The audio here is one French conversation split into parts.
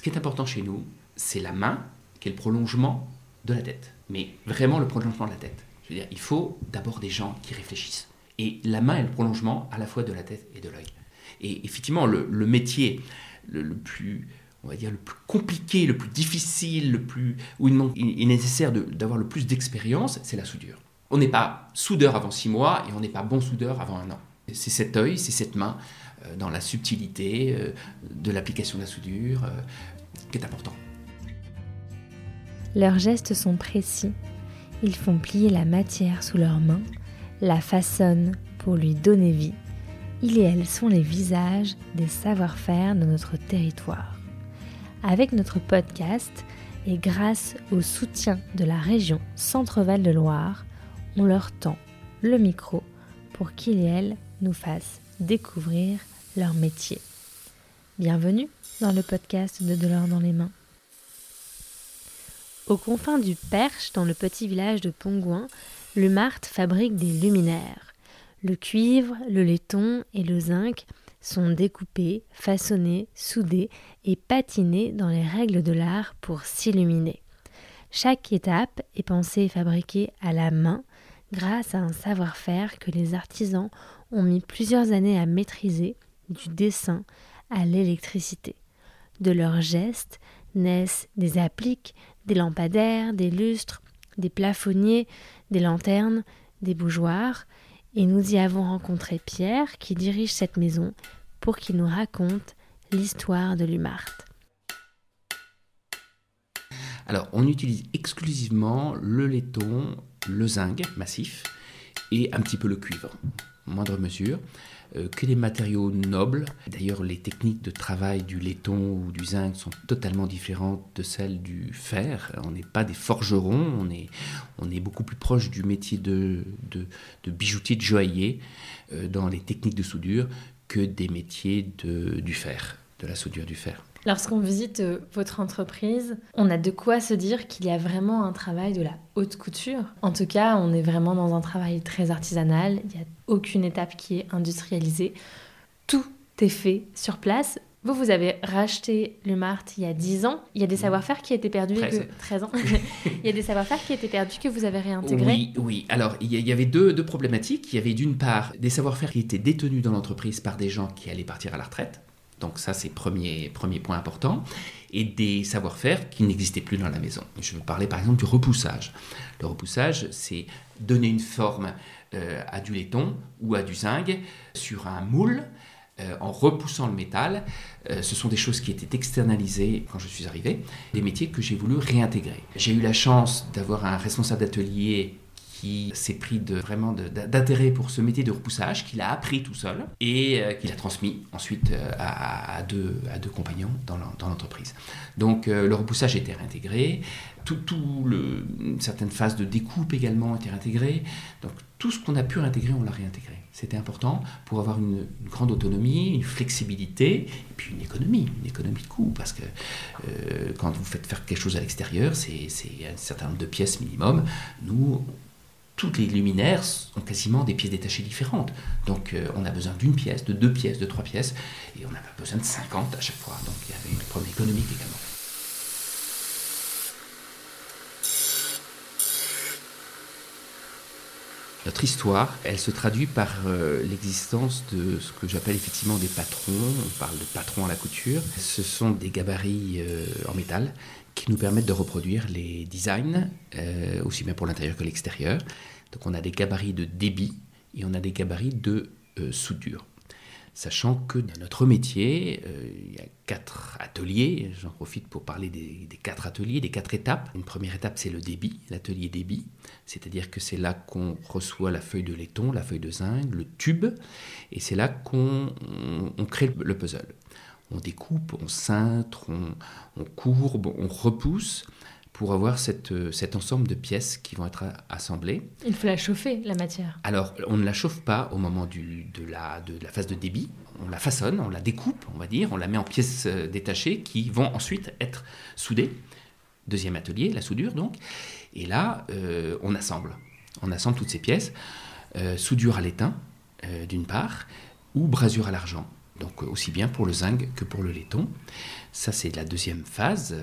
Ce qui est important chez nous, c'est la main qui est le prolongement de la tête. Mais vraiment le prolongement de la tête. Je veux dire, il faut d'abord des gens qui réfléchissent. Et la main est le prolongement à la fois de la tête et de l'œil. Et effectivement, le, métier le, plus, on va dire, le plus compliqué, le plus difficile, le plus, où il, est nécessaire d'avoir le plus d'expérience, c'est la soudure. On n'est pas soudeur avant six mois et on n'est pas bon soudeur avant un an. C'est cet œil, c'est cette main, dans la subtilité euh, de l'application de la soudure, euh, qui est important. Leurs gestes sont précis. Ils font plier la matière sous leurs mains, la façonnent pour lui donner vie. Ils et elles sont les visages des savoir-faire de notre territoire. Avec notre podcast et grâce au soutien de la région Centre-Val de Loire, on leur tend le micro pour qu'ils et elles nous fassent découvrir leur métier. Bienvenue dans le podcast de De dans les mains. Aux confins du Perche, dans le petit village de Pongouin, le Marthe fabrique des luminaires. Le cuivre, le laiton et le zinc sont découpés, façonnés, soudés et patinés dans les règles de l'art pour s'illuminer. Chaque étape est pensée et fabriquée à la main grâce à un savoir-faire que les artisans ont mis plusieurs années à maîtriser, du dessin à l'électricité. De leurs gestes naissent des appliques, des lampadaires, des lustres, des plafonniers, des lanternes, des bougeoirs, et nous y avons rencontré Pierre qui dirige cette maison pour qu'il nous raconte l'histoire de l'Umart. Alors, on utilise exclusivement le laiton, le zinc massif et un petit peu le cuivre, moindre mesure. Euh, que les matériaux nobles. D'ailleurs, les techniques de travail du laiton ou du zinc sont totalement différentes de celles du fer. On n'est pas des forgerons, on est, on est beaucoup plus proche du métier de, de, bijoutier, de joaillier euh, dans les techniques de soudure que des métiers de, du fer, de la soudure du fer. Lorsqu'on visite euh, votre entreprise, on a de quoi se dire qu'il y a vraiment un travail de la haute couture. En tout cas, on est vraiment dans un travail très artisanal. Il n'y a aucune étape qui est industrialisée. Tout est fait sur place. Vous, vous avez racheté le Marthe il y a 10 ans. Il y a des mmh. savoir-faire qui étaient perdus. 13. Que... 13 ans. il y a des savoir-faire qui étaient perdus que vous avez réintégrés. Oui, oui. Alors, il y avait deux, deux problématiques. Il y avait d'une part des savoir-faire qui étaient détenus dans l'entreprise par des gens qui allaient partir à la retraite donc ça, c'est premier, premier point important. Et des savoir-faire qui n'existaient plus dans la maison. Je veux parler par exemple du repoussage. Le repoussage, c'est donner une forme euh, à du laiton ou à du zinc sur un moule euh, en repoussant le métal. Euh, ce sont des choses qui étaient externalisées quand je suis arrivé, des métiers que j'ai voulu réintégrer. J'ai eu la chance d'avoir un responsable d'atelier qui s'est pris vraiment d'intérêt pour ce métier de repoussage, qu'il a appris tout seul et euh, qu'il a transmis ensuite euh, à, deux, à deux compagnons dans l'entreprise. Donc euh, le repoussage était réintégré, tout, tout le, certaines de découpe également étaient réintégrées. Donc tout ce qu'on a pu réintégrer, on l'a réintégré. C'était important pour avoir une, grande autonomie, une flexibilité, et puis une économie, une économie de coût, parce que quand vous faites faire quelque chose à l'extérieur, c'est un certain nombre de pièces minimum. Nous, toutes les luminaires sont quasiment des pièces détachées différentes. Donc euh, on a besoin d'une pièce, de deux pièces, de trois pièces, et on n'a pas besoin de 50 à chaque fois. Donc il y avait une problème économique également. Notre histoire, elle se traduit par euh, l'existence de ce que j'appelle effectivement des patrons. On parle de patrons à la couture. Ce sont des gabarits euh, en métal qui nous permettent de reproduire les designs, aussi bien pour l'intérieur que l'extérieur. Donc on a des gabarits de débit et on a des gabarits de euh, soudure. Sachant que dans notre métier, euh, il y a quatre ateliers, j'en profite pour parler des, quatre ateliers, des quatre étapes. Une première étape, c'est le débit, l'atelier débit, c'est-à-dire que c'est là qu'on reçoit la feuille de laiton, la feuille de zinc, le tube, et c'est là qu'on crée le puzzle. On découpe, on cintre, on, courbe, on repousse pour avoir cette, cet ensemble de pièces qui vont être assemblées. Il faut la chauffer, la matière. Alors, on ne la chauffe pas au moment du, de, la, de, la, phase de débit. On la façonne, on la découpe, on va dire, on la met en pièces euh, détachées qui vont ensuite être soudées. Deuxième atelier, la soudure donc. Et là, euh, on assemble. On assemble toutes ces pièces. Euh, soudure à l'étain, d'une part, ou brasure à l'argent donc aussi bien pour le zinc que pour le laiton. Ça, c'est la deuxième phase,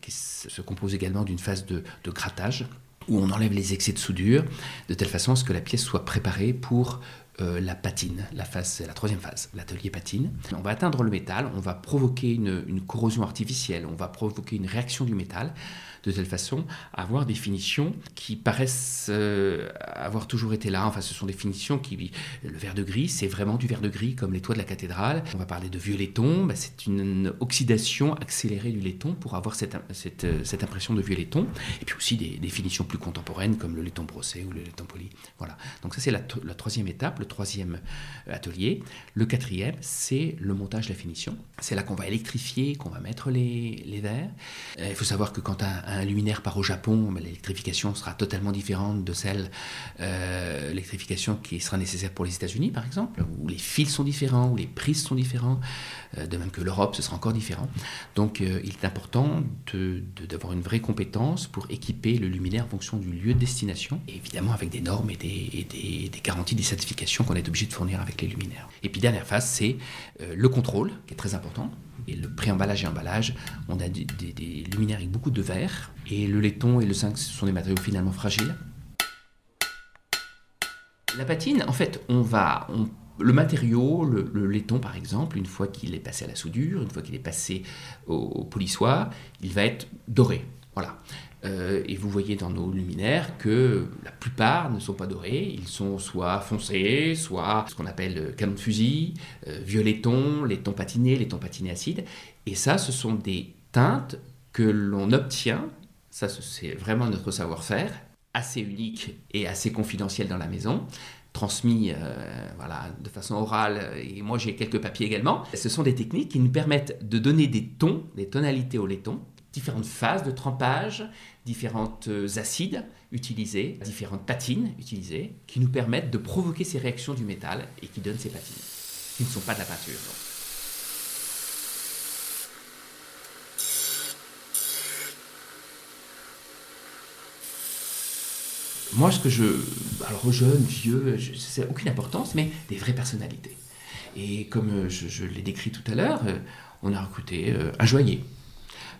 qui se compose également d'une phase de, de grattage où on enlève les excès de soudure de telle façon à ce que la pièce soit préparée pour euh, la patine. La phase, la troisième phase, l'atelier patine. On va atteindre le métal, on va provoquer une, une, corrosion artificielle, on va provoquer une réaction du métal de telle façon à avoir des finitions qui paraissent euh, avoir toujours été là. Enfin, ce sont des finitions qui. Le vert de gris, c'est vraiment du vert de gris comme les toits de la cathédrale. On va parler de vieux laiton, bah, c'est une oxydation accélérée du laiton pour avoir cette, cette, cette impression de vieux laiton. Et puis aussi des, finitions plus contemporaines comme le laiton brossé ou le laiton poli. Voilà. Donc, ça, c'est la, troisième étape, le troisième atelier. Le quatrième, c'est le montage la finition. C'est là qu'on va électrifier, qu'on va mettre les, les verres. Euh, il faut savoir que quand un luminaire part au Japon, l'électrification sera totalement différente de celle, euh, l'électrification qui sera nécessaire pour les États-Unis, par exemple, où les fils sont différents, où les prises sont différents, euh, de même que l'Europe, ce sera encore différent. Donc, euh, il est important d'avoir de, une vraie compétence pour équiper le luminaire en fonction du lieu de destination, évidemment avec des normes et des, et des, des garanties, des certifications qu'on est obligé de fournir avec les luminaires. Et puis, dernière phase, c'est le contrôle, qui est très important et le pré-emballage et emballage, on a des, luminaires avec beaucoup de verre. Et le laiton et le zinc, ce sont des matériaux finalement fragiles. La patine, en fait, on va. Le matériau, le, le, laiton par exemple, une fois qu'il est passé à la soudure, une fois qu'il est passé au, au polissoir, il va être doré. Voilà. Euh, et vous voyez dans nos luminaires que la plupart ne sont pas dorés, ils sont soit foncés, soit ce qu'on appelle canon de fusil, euh, vieux laiton, laiton patiné, laiton patiné acide. Et ça, ce sont des teintes que l'on obtient, ça c'est vraiment notre savoir-faire, assez unique et assez confidentiel dans la maison, transmis euh, voilà, de façon orale, et moi j'ai quelques papiers également. Ce sont des techniques qui nous permettent de donner des tons, des tonalités au laiton, différentes phases de trempage, différentes acides utilisés, différentes patines utilisées, qui nous permettent de provoquer ces réactions du métal et qui donnent ces patines, qui ne sont pas de la peinture. Moi, ce que je. Alors, jeune, vieux, c'est aucune importance, mais des vraies personnalités. Et comme je, je l'ai décrit tout à l'heure, on a recruté un joaillier,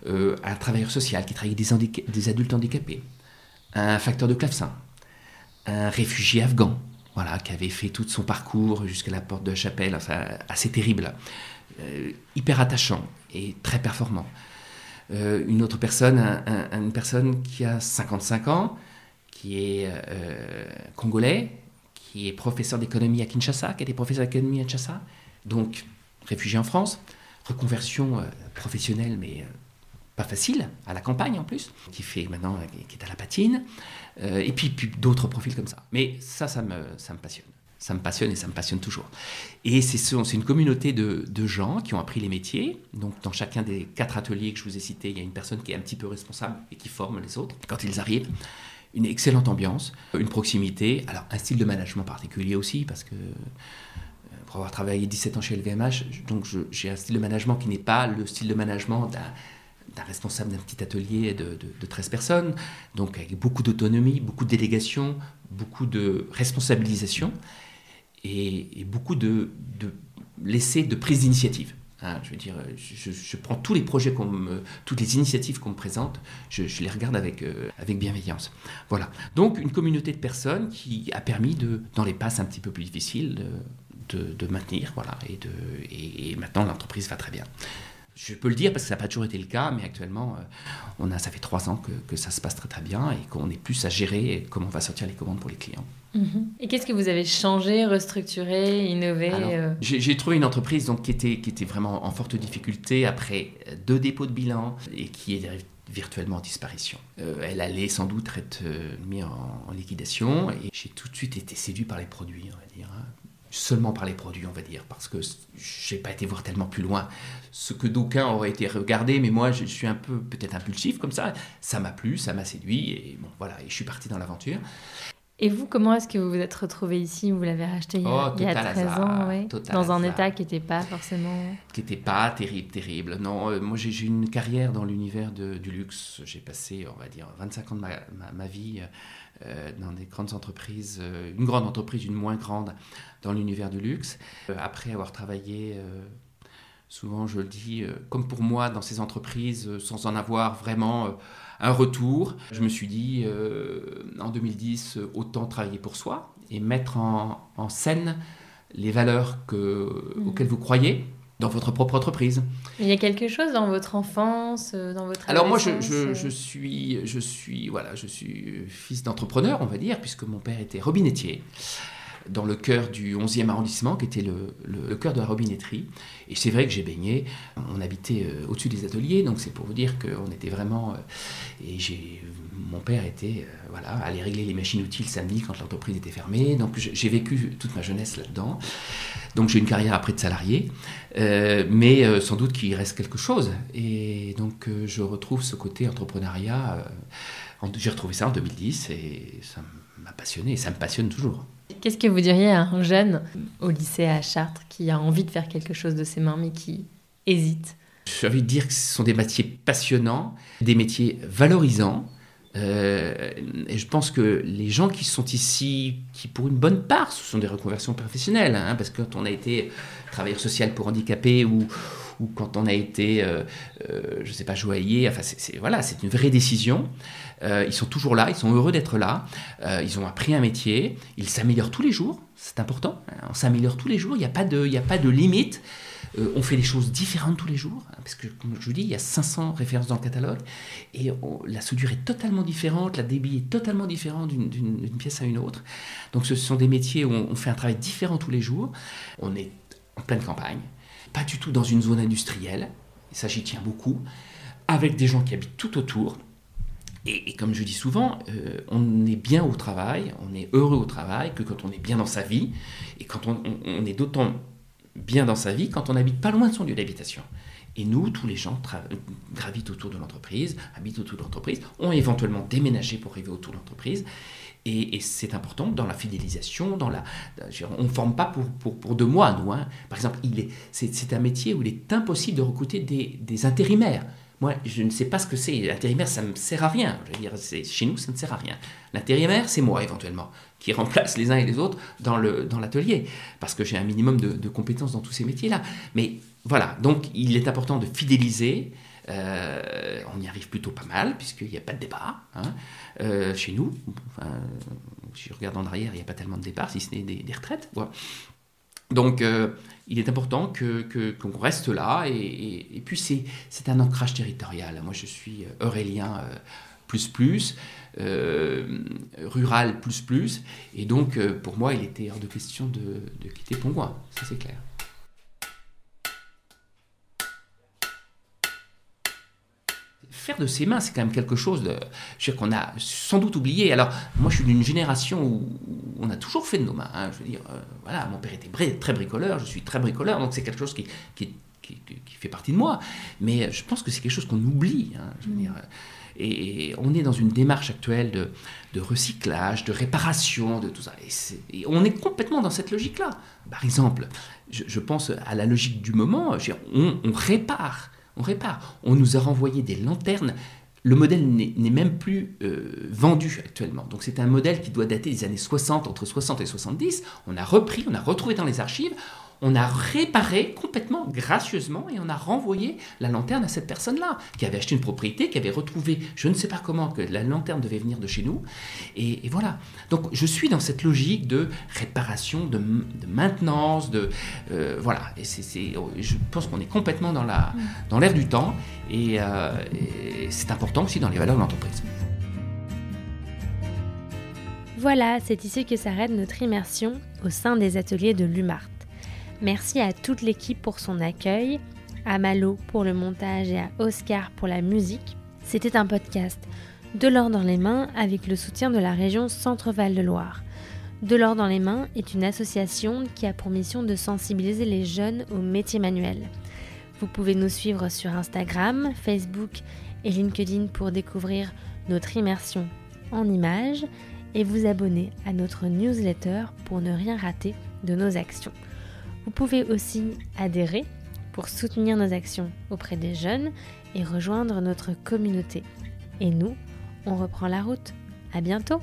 euh, un travailleur social qui travaille des, adultes handicapés, un facteur de clavecin, un réfugié afghan, voilà, qui avait fait tout son parcours jusqu'à la porte de la chapelle, enfin, assez terrible, euh, hyper attachant et très performant. Euh, une autre personne, un, un, une personne qui a 55 ans, qui est congolais, qui est professeur d'économie à Kinshasa, qui été professeur d'économie à Kinshasa, donc réfugié en France, reconversion professionnelle, mais pas facile, à la campagne en plus, qui fait maintenant, qui est à la patine, euh, et puis, d'autres profils comme ça. Mais ça, ça me, ça me passionne. Ça me passionne et ça me passionne toujours. Et c'est une communauté de, de, gens qui ont appris les métiers. Donc, dans chacun des quatre ateliers que je vous ai cités, il y a une personne qui est un petit peu responsable et qui forme les autres quand ils arrivent. Une excellente ambiance, une proximité, alors un style de management particulier aussi, parce que pour avoir travaillé 17 ans chez LVMH, donc j'ai un style de management qui n'est pas le style de management d'un responsable d'un petit atelier de, de, de, 13 personnes, donc avec beaucoup d'autonomie, beaucoup de délégation, beaucoup de responsabilisation et, beaucoup de, de laisser de prise d'initiative. Hein, je veux dire, je, prends tous les projets, toutes les initiatives qu'on me présente, je, les regarde avec, euh, avec bienveillance. Voilà. Donc, une communauté de personnes qui a permis, de, dans les passes un petit peu plus difficiles, de, de maintenir. Voilà, et, de, et, et maintenant, l'entreprise va très bien. Je peux le dire parce que ça n'a pas toujours été le cas, mais actuellement, euh, on a, ça fait trois ans que, que, ça se passe très très bien et qu'on est plus à gérer comment on va sortir les commandes pour les clients. Mmh. Et qu'est-ce que vous avez changé, restructuré, innové euh... J'ai trouvé une entreprise donc, qui, était, qui était vraiment en forte difficulté après deux dépôts de bilan et qui est virtuellement en disparition. Euh, elle allait sans doute être euh, mise en, en, liquidation et j'ai tout de suite été séduit par les produits, on va dire. Hein seulement par les produits, on va dire, parce que j'ai pas été voir tellement plus loin ce que d'aucuns auraient été regardés, mais moi je suis un peu peut-être impulsif comme ça. Ça m'a plu, ça m'a séduit, et bon voilà, et je suis parti dans l'aventure. Et vous, comment est-ce que vous vous êtes retrouvé ici Vous l'avez racheté il y a, oh, il y a 13 hasard, ans, ouais, dans un hasard. état qui n'était pas forcément... Qui n'était pas terrible, terrible. Non, euh, moi j'ai une carrière dans l'univers du luxe. J'ai passé, on va dire, 25 ans de ma, ma, ma vie euh, dans des grandes entreprises, euh, une grande entreprise, une moins grande, dans l'univers du luxe. Après avoir travaillé Souvent, je le dis, comme pour moi, dans ces entreprises, sans en avoir vraiment un retour, je me suis dit, en 2010, autant travailler pour soi et mettre en, scène les valeurs que, mmh. auxquelles vous croyez dans votre propre entreprise. Il y a quelque chose dans votre enfance, euh, dans votre Alors moi, je, je, je, suis, je suis, voilà, je suis fils d'entrepreneur, on va dire, puisque mon père était robinettier dans le cœur du 11e arrondissement, qui était le, cœur de la robinetterie. Et c'est vrai que j'ai baigné. On habitait euh, au-dessus des ateliers, donc c'est pour vous dire qu'on était vraiment. Euh, et mon père était, euh, voilà, allait régler les machines-outils le samedi quand l'entreprise était fermée. Donc j'ai vécu toute ma jeunesse là-dedans. Donc j'ai une carrière après de salarié, mais sans doute qu'il reste quelque chose. Et donc je retrouve ce côté entrepreneuriat. j'ai retrouvé ça en 2010 et ça m'a passionné et ça me passionne toujours. Qu'est-ce que vous diriez à un jeune au lycée à Chartres qui a envie de faire quelque chose de ses mains mais qui hésite J'ai envie de dire que ce sont des métiers passionnants, des métiers valorisants. Euh, et je pense que les gens qui sont ici, qui pour une bonne part, ce sont des reconversions professionnelles, hein, parce que quand on a été travailleur social pour handicapés ou, ou quand on a été, euh, euh, je ne sais pas, joaillier, enfin c'est, voilà, c'est une vraie décision. Euh, ils sont toujours là, ils sont heureux d'être là, ils ont appris un métier, ils s'améliorent tous les jours, c'est important, hein, on s'améliore tous les jours, il n'y a, pas de, a pas de limite. On fait des choses différentes tous les jours, hein, parce que, comme je vous dis, il y a 500 références dans le catalogue, et la soudure est totalement différente, la débit est totalement différente d'une pièce à une autre. Donc ce sont des métiers où on, fait un travail différent tous les jours. On est en pleine campagne, pas du tout dans une zone industrielle, ça j'y tiens beaucoup, avec des gens qui habitent tout autour, et, comme je dis souvent, euh, on est bien au travail, on est heureux au travail que quand on est bien dans sa vie, et quand on, est d'autant bien dans sa vie quand on habite pas loin de son lieu d'habitation. Et nous, tous les gens gravitent autour de l'entreprise, habitent autour de l'entreprise, ont éventuellement déménagé pour arriver autour de l'entreprise. Et, c'est important dans la fidélisation, la, on ne forme pas pour, deux mois, nous. Hein. Par exemple, c'est un métier où il est impossible de recruter des, intérimaires. Moi, je ne sais pas ce que c'est. L'intérimaire, ça ne me sert à rien. Je veux dire, chez nous, ça ne sert à rien. L'intérimaire, c'est moi, éventuellement, qui remplace les uns et les autres dans l'atelier, parce que j'ai un minimum de, compétences dans tous ces métiers-là. Mais voilà, donc il est important de fidéliser. Euh, on y arrive plutôt pas mal, puisqu'il n'y a pas de débat hein, euh, chez nous. Enfin, si je regarde en arrière, il n'y a pas tellement de départ, si ce n'est des, retraites. Donc, euh, il est important que, qu'on reste là. Et, puis, c'est, un ancrage territorial. Moi, je suis eurélien euh, plus plus, rural plus plus. Et donc, pour moi, il était hors de question de, de quitter Pongouin. Ça, c'est clair. Faire de ses mains, c'est quand même quelque chose de, qu'on a sans doute oublié. Alors, moi, je suis d'une génération où on a toujours fait de nos mains. Hein. Je veux dire, euh, voilà, mon père était très bricoleur, je suis très bricoleur, donc c'est quelque chose qui, qui, fait partie de moi. Mais je pense que c'est quelque chose qu'on oublie. Hein. je veux dire, et, on est dans une démarche actuelle de, de recyclage, de réparation, de tout ça. Et, on est complètement dans cette logique-là. Par exemple, je, pense à la logique du moment, on, on répare on répare. On nous a renvoyé des lanternes. Le modèle n'est même plus euh, vendu actuellement. Donc c'est un modèle qui doit dater des années 60, entre 60 et 70. On a repris, on a retrouvé dans les archives on a réparé complètement, gracieusement, et on a renvoyé la lanterne à cette personne-là, qui avait acheté une propriété, qui avait retrouvé, je ne sais pas comment, que la lanterne devait venir de chez nous. Et, voilà. Donc je suis dans cette logique de réparation, de, maintenance, de... Euh, voilà. Et c'est, je pense qu'on est complètement dans, la, dans l'air du temps, et, euh, et c'est important aussi dans les valeurs de l'entreprise. Voilà, c'est ici que s'arrête notre immersion au sein des ateliers de l'UMART. Merci à toute l'équipe pour son accueil, à Malo pour le montage et à Oscar pour la musique. C'était un podcast De l'or dans les mains avec le soutien de la région Centre-Val de Loire. De l'or dans les mains est une association qui a pour mission de sensibiliser les jeunes aux métiers manuels. Vous pouvez nous suivre sur Instagram, Facebook et LinkedIn pour découvrir notre immersion en images et vous abonner à notre newsletter pour ne rien rater de nos actions. Vous pouvez aussi adhérer pour soutenir nos actions auprès des jeunes et rejoindre notre communauté. Et nous, on reprend la route. À bientôt!